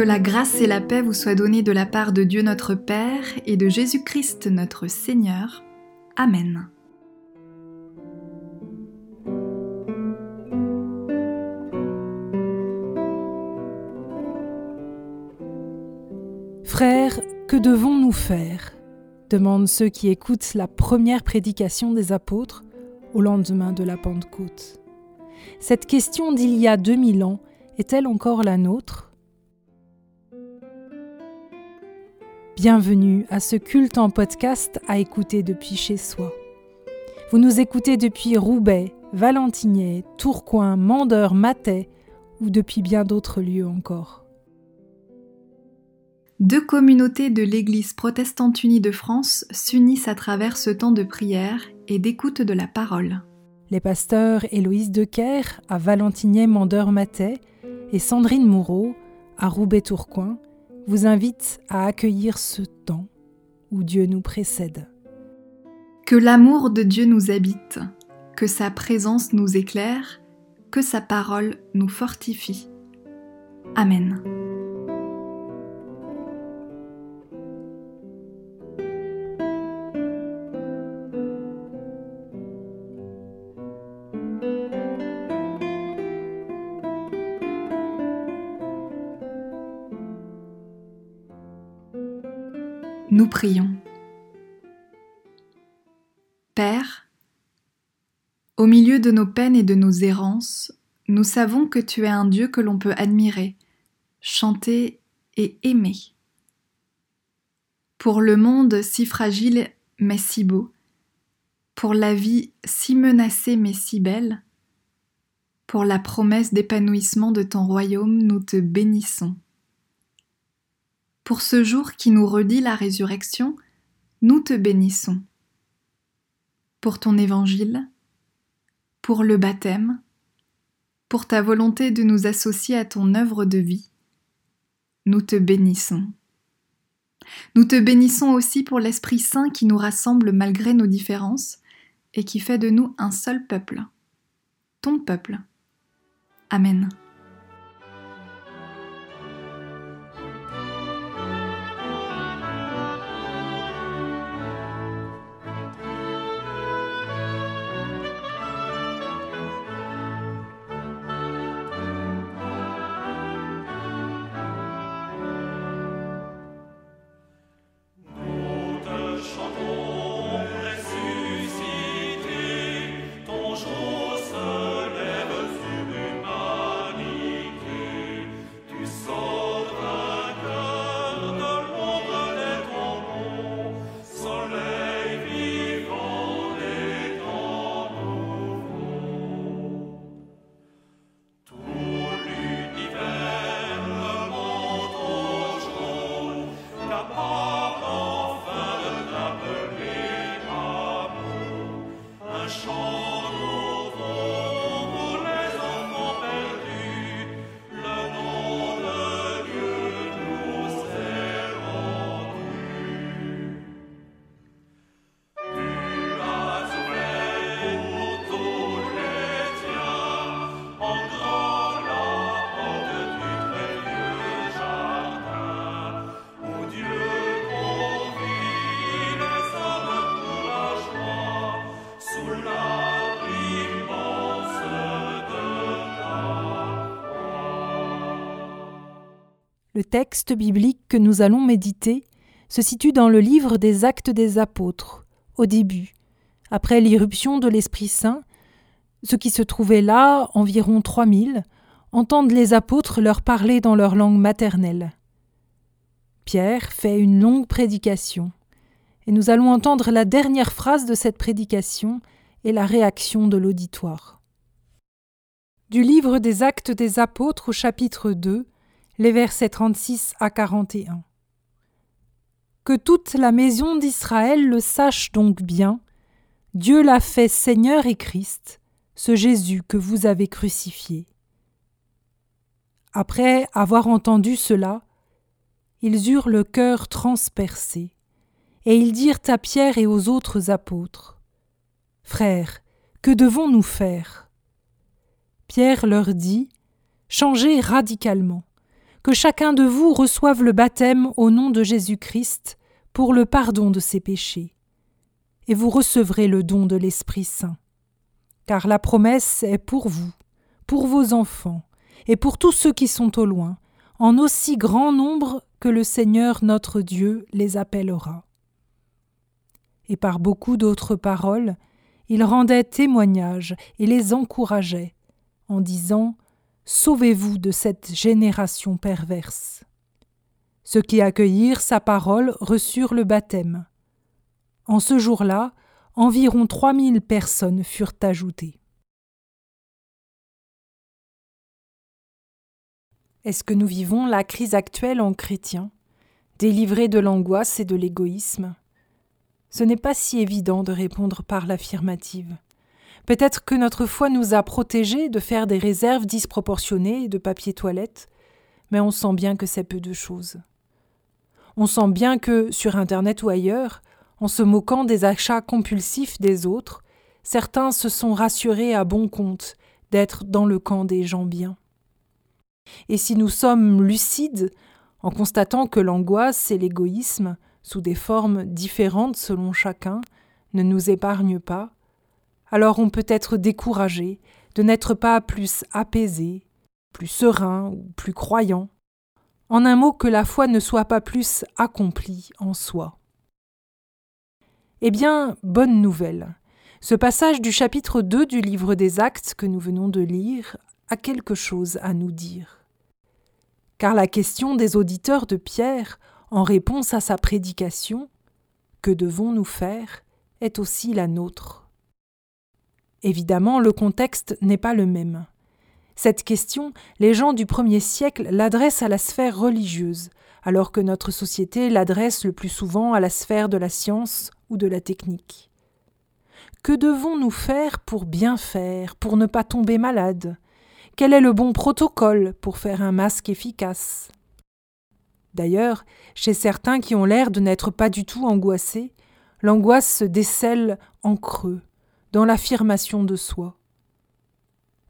Que la grâce et la paix vous soient données de la part de Dieu notre Père et de Jésus-Christ notre Seigneur. Amen. Frères, que devons-nous faire? demandent ceux qui écoutent la première prédication des apôtres au lendemain de la Pentecôte. Cette question d'il y a 2000 ans est-elle encore la nôtre? Bienvenue à ce culte en podcast à écouter depuis chez soi. Vous nous écoutez depuis Roubaix, Valentinier, Tourcoing, Mandeur, Matais ou depuis bien d'autres lieux encore. Deux communautés de l'Église protestante unie de France s'unissent à travers ce temps de prière et d'écoute de la parole. Les pasteurs Héloïse Decker à Valentinier Mandeur Matais et Sandrine Moureau à Roubaix-Tourcoing vous invitent à accueillir ce temps où Dieu nous précède. Que l'amour de Dieu nous habite, que sa présence nous éclaire, que sa parole nous fortifie. Amen. Nous prions. Père, au milieu de nos peines et de nos errances, nous savons que tu es un Dieu que l'on peut admirer, chanter et aimer. Pour le monde si fragile mais si beau, pour la vie si menacée mais si belle, pour la promesse d'épanouissement de ton royaume, nous te bénissons. Pour ce jour qui nous redit la résurrection, nous te bénissons. Pour ton évangile, pour le baptême, pour ta volonté de nous associer à ton œuvre de vie, nous te bénissons. Nous te bénissons aussi pour l'Esprit Saint qui nous rassemble malgré nos différences et qui fait de nous un seul peuple, ton peuple. Amen. Texte biblique que nous allons méditer se situe dans le livre des Actes des Apôtres, au début, après l'irruption de l'Esprit Saint. Ceux qui se trouvaient là, environ trois mille, entendent les apôtres leur parler dans leur langue maternelle. Pierre fait une longue prédication, et nous allons entendre la dernière phrase de cette prédication et la réaction de l'auditoire. Du livre des Actes des Apôtres au chapitre 2, les versets 36 à 41. Que toute la maison d'Israël le sache donc bien, Dieu l'a fait Seigneur et Christ, ce Jésus que vous avez crucifié. Après avoir entendu cela, ils eurent le cœur transpercé, et ils dirent à Pierre et aux autres apôtres Frères, que devons-nous faire? Pierre leur dit Changez radicalement que chacun de vous reçoive le baptême au nom de Jésus-Christ pour le pardon de ses péchés. Et vous recevrez le don de l'Esprit Saint. Car la promesse est pour vous, pour vos enfants, et pour tous ceux qui sont au loin, en aussi grand nombre que le Seigneur notre Dieu les appellera. Et par beaucoup d'autres paroles, il rendait témoignage et les encourageait, en disant Sauvez-vous de cette génération perverse. Ceux qui accueillirent sa parole reçurent le baptême. En ce jour-là, environ trois mille personnes furent ajoutées. Est-ce que nous vivons la crise actuelle en chrétien, délivrés de l'angoisse et de l'égoïsme? Ce n'est pas si évident de répondre par l'affirmative. Peut-être que notre foi nous a protégés de faire des réserves disproportionnées de papier toilette, mais on sent bien que c'est peu de choses. On sent bien que, sur Internet ou ailleurs, en se moquant des achats compulsifs des autres, certains se sont rassurés à bon compte d'être dans le camp des gens bien. Et si nous sommes lucides, en constatant que l'angoisse et l'égoïsme, sous des formes différentes selon chacun, ne nous épargnent pas, alors on peut être découragé de n'être pas plus apaisé, plus serein ou plus croyant. En un mot, que la foi ne soit pas plus accomplie en soi. Eh bien, bonne nouvelle. Ce passage du chapitre 2 du livre des Actes que nous venons de lire a quelque chose à nous dire. Car la question des auditeurs de Pierre, en réponse à sa prédication, Que devons-nous faire? est aussi la nôtre. Évidemment, le contexte n'est pas le même. Cette question, les gens du premier siècle l'adressent à la sphère religieuse, alors que notre société l'adresse le plus souvent à la sphère de la science ou de la technique. Que devons-nous faire pour bien faire, pour ne pas tomber malade? Quel est le bon protocole pour faire un masque efficace? D'ailleurs, chez certains qui ont l'air de n'être pas du tout angoissés, l'angoisse se décèle en creux, dans l'affirmation de soi.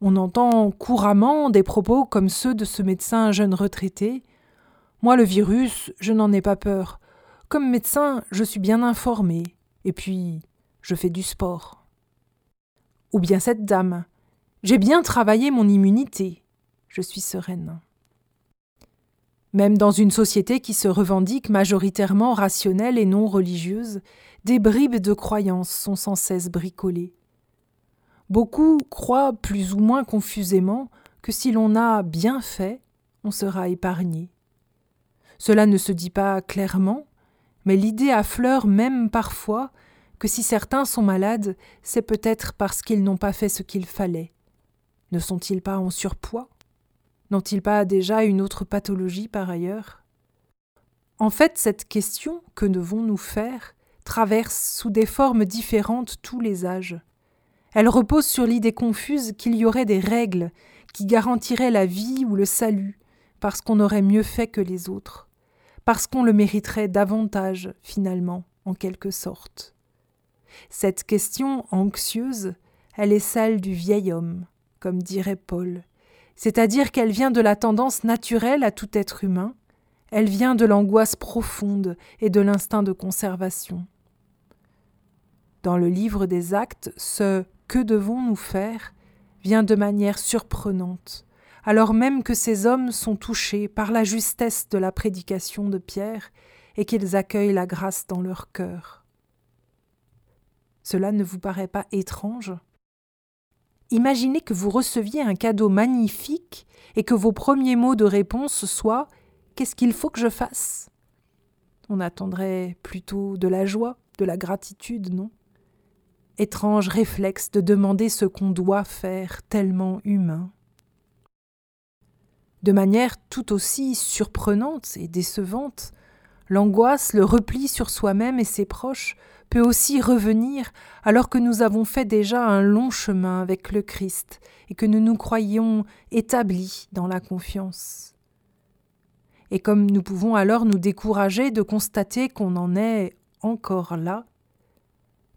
On entend couramment des propos comme ceux de ce médecin jeune retraité. Moi, le virus, je n'en ai pas peur. Comme médecin, je suis bien informé. Et puis, je fais du sport. Ou bien cette dame. J'ai bien travaillé mon immunité. Je suis sereine. Même dans une société qui se revendique majoritairement rationnelle et non religieuse, des bribes de croyances sont sans cesse bricolées. Beaucoup croient plus ou moins confusément que si l'on a bien fait, on sera épargné. Cela ne se dit pas clairement, mais l'idée affleure même parfois que si certains sont malades, c'est peut-être parce qu'ils n'ont pas fait ce qu'il fallait. Ne sont-ils pas en surpoids? N'ont-ils pas déjà une autre pathologie par ailleurs? En fait, cette question que devons-nous faire? Traverse sous des formes différentes tous les âges. Elle repose sur l'idée confuse qu'il y aurait des règles qui garantiraient la vie ou le salut, parce qu'on aurait mieux fait que les autres, parce qu'on le mériterait davantage, finalement, en quelque sorte. Cette question anxieuse, elle est celle du vieil homme, comme dirait Paul, c'est-à-dire qu'elle vient de la tendance naturelle à tout être humain, elle vient de l'angoisse profonde et de l'instinct de conservation. Dans le livre des actes, ce que devons-nous faire vient de manière surprenante, alors même que ces hommes sont touchés par la justesse de la prédication de Pierre et qu'ils accueillent la grâce dans leur cœur. Cela ne vous paraît pas étrange? Imaginez que vous receviez un cadeau magnifique et que vos premiers mots de réponse soient Qu'est-ce qu'il faut que je fasse? On attendrait plutôt de la joie, de la gratitude, non? Étrange réflexe de demander ce qu'on doit faire, tellement humain. De manière tout aussi surprenante et décevante, l'angoisse, le repli sur soi-même et ses proches peut aussi revenir alors que nous avons fait déjà un long chemin avec le Christ et que nous nous croyons établis dans la confiance. Et comme nous pouvons alors nous décourager de constater qu'on en est encore là,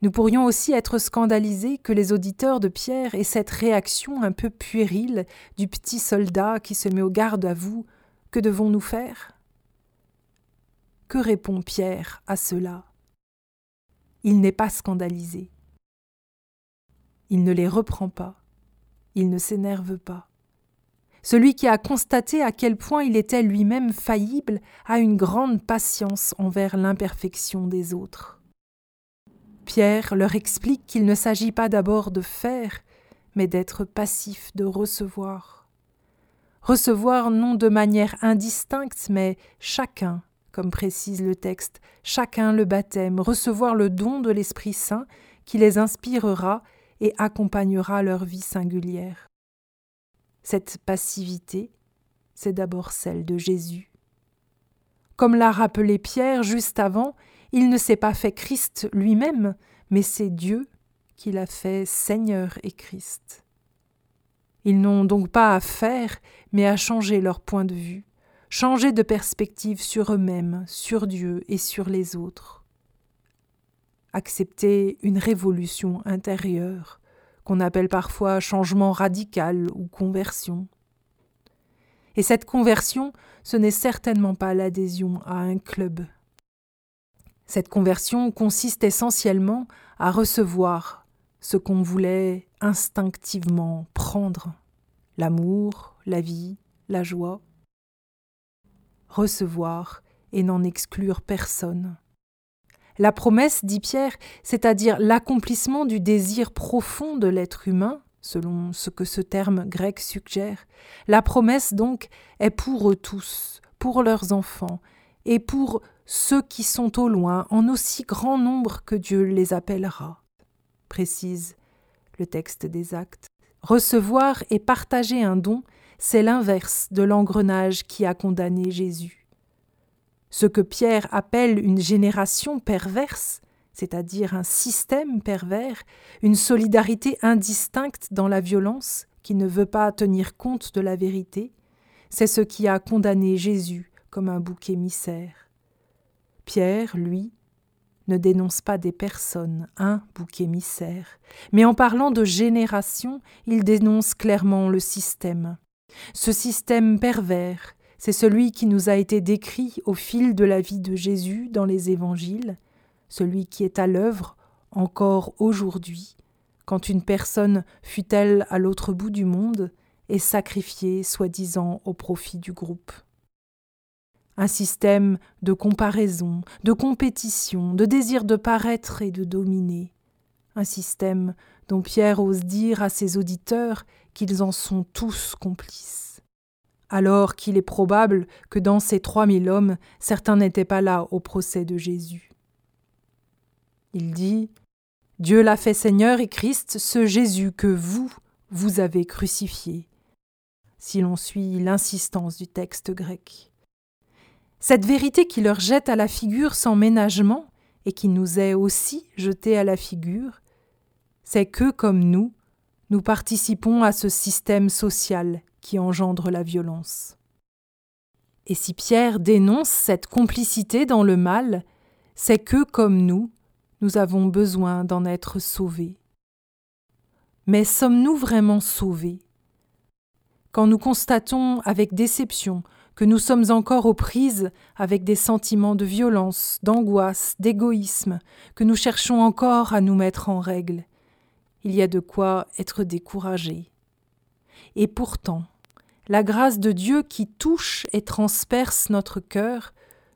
nous pourrions aussi être scandalisés que les auditeurs de Pierre aient cette réaction un peu puérile du petit soldat qui se met au garde à vous Que devons-nous faire? Que répond Pierre à cela? Il n'est pas scandalisé. Il ne les reprend pas. Il ne s'énerve pas. Celui qui a constaté à quel point il était lui-même faillible a une grande patience envers l'imperfection des autres. Pierre leur explique qu'il ne s'agit pas d'abord de faire, mais d'être passif, de recevoir. Recevoir non de manière indistincte, mais chacun, comme précise le texte, chacun le baptême, recevoir le don de l'Esprit Saint qui les inspirera et accompagnera leur vie singulière. Cette passivité, c'est d'abord celle de Jésus. Comme l'a rappelé Pierre juste avant, il ne s'est pas fait Christ lui-même, mais c'est Dieu qui l'a fait Seigneur et Christ. Ils n'ont donc pas à faire, mais à changer leur point de vue, changer de perspective sur eux-mêmes, sur Dieu et sur les autres. Accepter une révolution intérieure, qu'on appelle parfois changement radical ou conversion. Et cette conversion, ce n'est certainement pas l'adhésion à un club. Cette conversion consiste essentiellement à recevoir ce qu'on voulait instinctivement prendre l'amour, la vie, la joie. Recevoir et n'en exclure personne. La promesse, dit Pierre, c'est-à-dire l'accomplissement du désir profond de l'être humain, selon ce que ce terme grec suggère, la promesse donc est pour eux tous, pour leurs enfants, et pour ceux qui sont au loin, en aussi grand nombre que Dieu les appellera, précise le texte des actes. Recevoir et partager un don, c'est l'inverse de l'engrenage qui a condamné Jésus. Ce que Pierre appelle une génération perverse, c'est-à-dire un système pervers, une solidarité indistincte dans la violence qui ne veut pas tenir compte de la vérité, c'est ce qui a condamné Jésus comme un bouc émissaire. Pierre, lui, ne dénonce pas des personnes, un bouc émissaire, mais en parlant de génération, il dénonce clairement le système. Ce système pervers, c'est celui qui nous a été décrit au fil de la vie de Jésus dans les évangiles, celui qui est à l'œuvre encore aujourd'hui, quand une personne, fut-elle à l'autre bout du monde, est sacrifiée soi-disant au profit du groupe un système de comparaison, de compétition, de désir de paraître et de dominer, un système dont Pierre ose dire à ses auditeurs qu'ils en sont tous complices. Alors qu'il est probable que dans ces trois mille hommes, certains n'étaient pas là au procès de Jésus. Il dit Dieu l'a fait Seigneur et Christ, ce Jésus que vous, vous avez crucifié, si l'on suit l'insistance du texte grec. Cette vérité qui leur jette à la figure sans ménagement, et qui nous est aussi jetée à la figure, c'est que, comme nous, nous participons à ce système social qui engendre la violence. Et si Pierre dénonce cette complicité dans le mal, c'est que, comme nous, nous avons besoin d'en être sauvés. Mais sommes-nous vraiment sauvés? Quand nous constatons avec déception que nous sommes encore aux prises avec des sentiments de violence, d'angoisse, d'égoïsme, que nous cherchons encore à nous mettre en règle. Il y a de quoi être découragé. Et pourtant, la grâce de Dieu qui touche et transperce notre cœur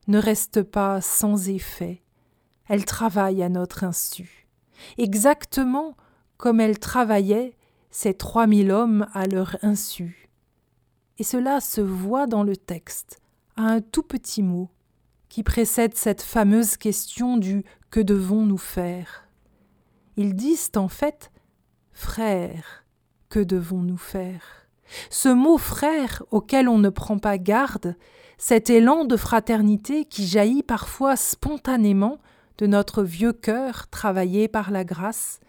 ne reste pas sans effet. Elle travaille à notre insu, exactement comme elle travaillait ces trois mille hommes à leur insu et cela se voit dans le texte, à un tout petit mot, qui précède cette fameuse question du que devons-nous faire? Ils disent en fait Frère, que devons-nous faire? Ce mot frère auquel on ne prend pas garde, cet élan de fraternité qui jaillit parfois spontanément de notre vieux cœur travaillé par la grâce,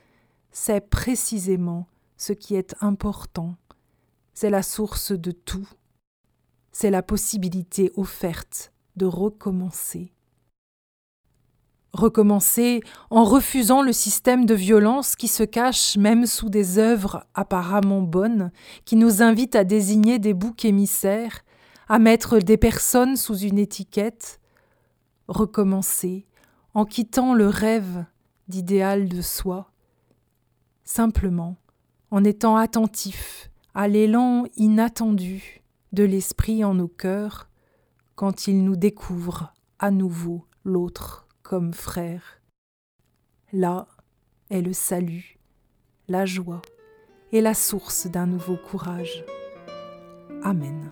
c'est précisément ce qui est important c'est la source de tout. C'est la possibilité offerte de recommencer. Recommencer en refusant le système de violence qui se cache même sous des œuvres apparemment bonnes, qui nous invitent à désigner des boucs émissaires, à mettre des personnes sous une étiquette, recommencer en quittant le rêve d'idéal de soi, simplement en étant attentif à l'élan inattendu de l'esprit en nos cœurs quand il nous découvre à nouveau l'autre comme frère. Là est le salut, la joie et la source d'un nouveau courage. Amen.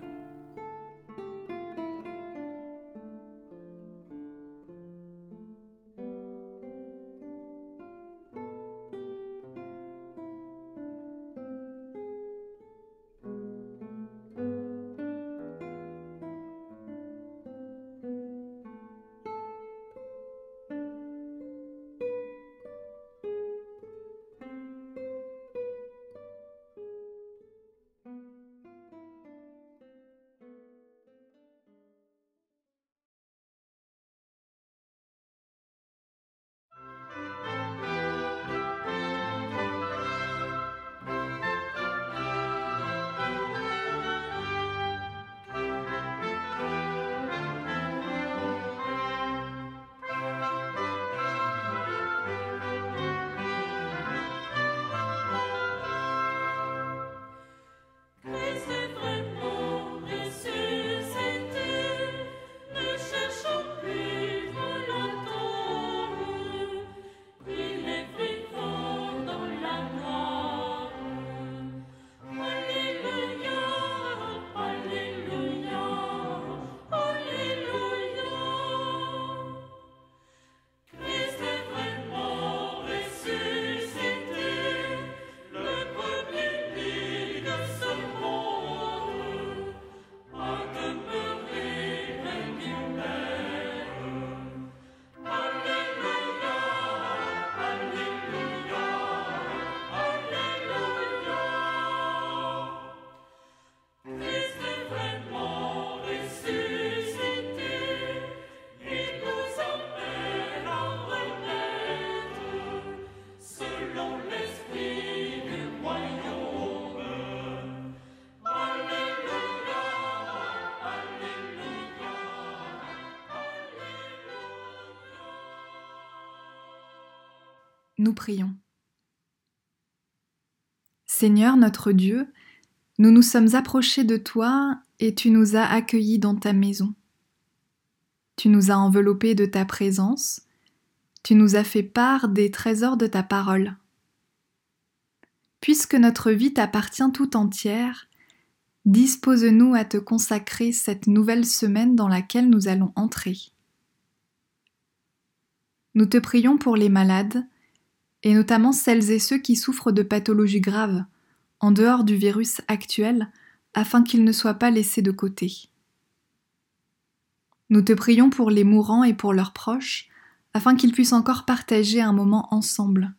Nous prions. Seigneur notre Dieu, nous nous sommes approchés de toi et tu nous as accueillis dans ta maison. Tu nous as enveloppés de ta présence, tu nous as fait part des trésors de ta parole. Puisque notre vie t'appartient tout entière, dispose-nous à te consacrer cette nouvelle semaine dans laquelle nous allons entrer. Nous te prions pour les malades, et notamment celles et ceux qui souffrent de pathologies graves, en dehors du virus actuel, afin qu'ils ne soient pas laissés de côté. Nous te prions pour les mourants et pour leurs proches, afin qu'ils puissent encore partager un moment ensemble.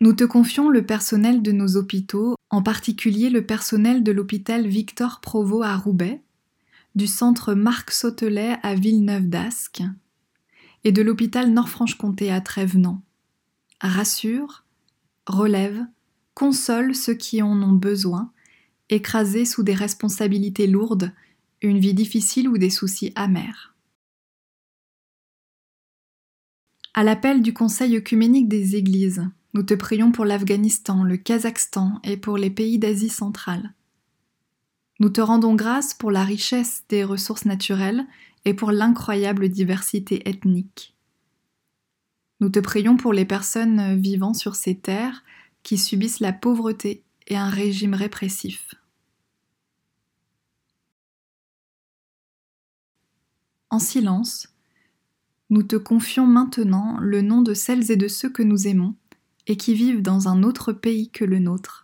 Nous te confions le personnel de nos hôpitaux, en particulier le personnel de l'hôpital Victor Provost à Roubaix, du centre Marc Sautelet à Villeneuve d'Ascq, et de l'hôpital Nord-Franche-Comté à Trévenant. Rassure, relève, console ceux qui en ont besoin, écrasés sous des responsabilités lourdes, une vie difficile ou des soucis amers. À l'appel du Conseil œcuménique des Églises, nous te prions pour l'Afghanistan, le Kazakhstan et pour les pays d'Asie centrale. Nous te rendons grâce pour la richesse des ressources naturelles et pour l'incroyable diversité ethnique. Nous te prions pour les personnes vivant sur ces terres qui subissent la pauvreté et un régime répressif. En silence, nous te confions maintenant le nom de celles et de ceux que nous aimons et qui vivent dans un autre pays que le nôtre.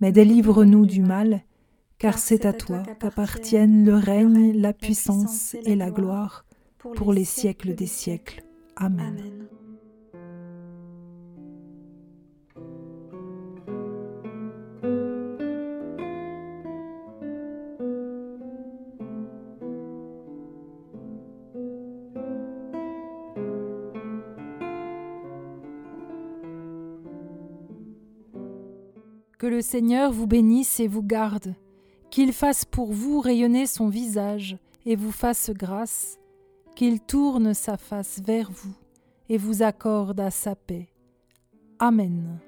mais délivre-nous du mal, car c'est à toi qu'appartiennent le règne, la puissance et la gloire pour les siècles des siècles. Amen. Que le Seigneur vous bénisse et vous garde, qu'il fasse pour vous rayonner son visage et vous fasse grâce, qu'il tourne sa face vers vous et vous accorde à sa paix. Amen.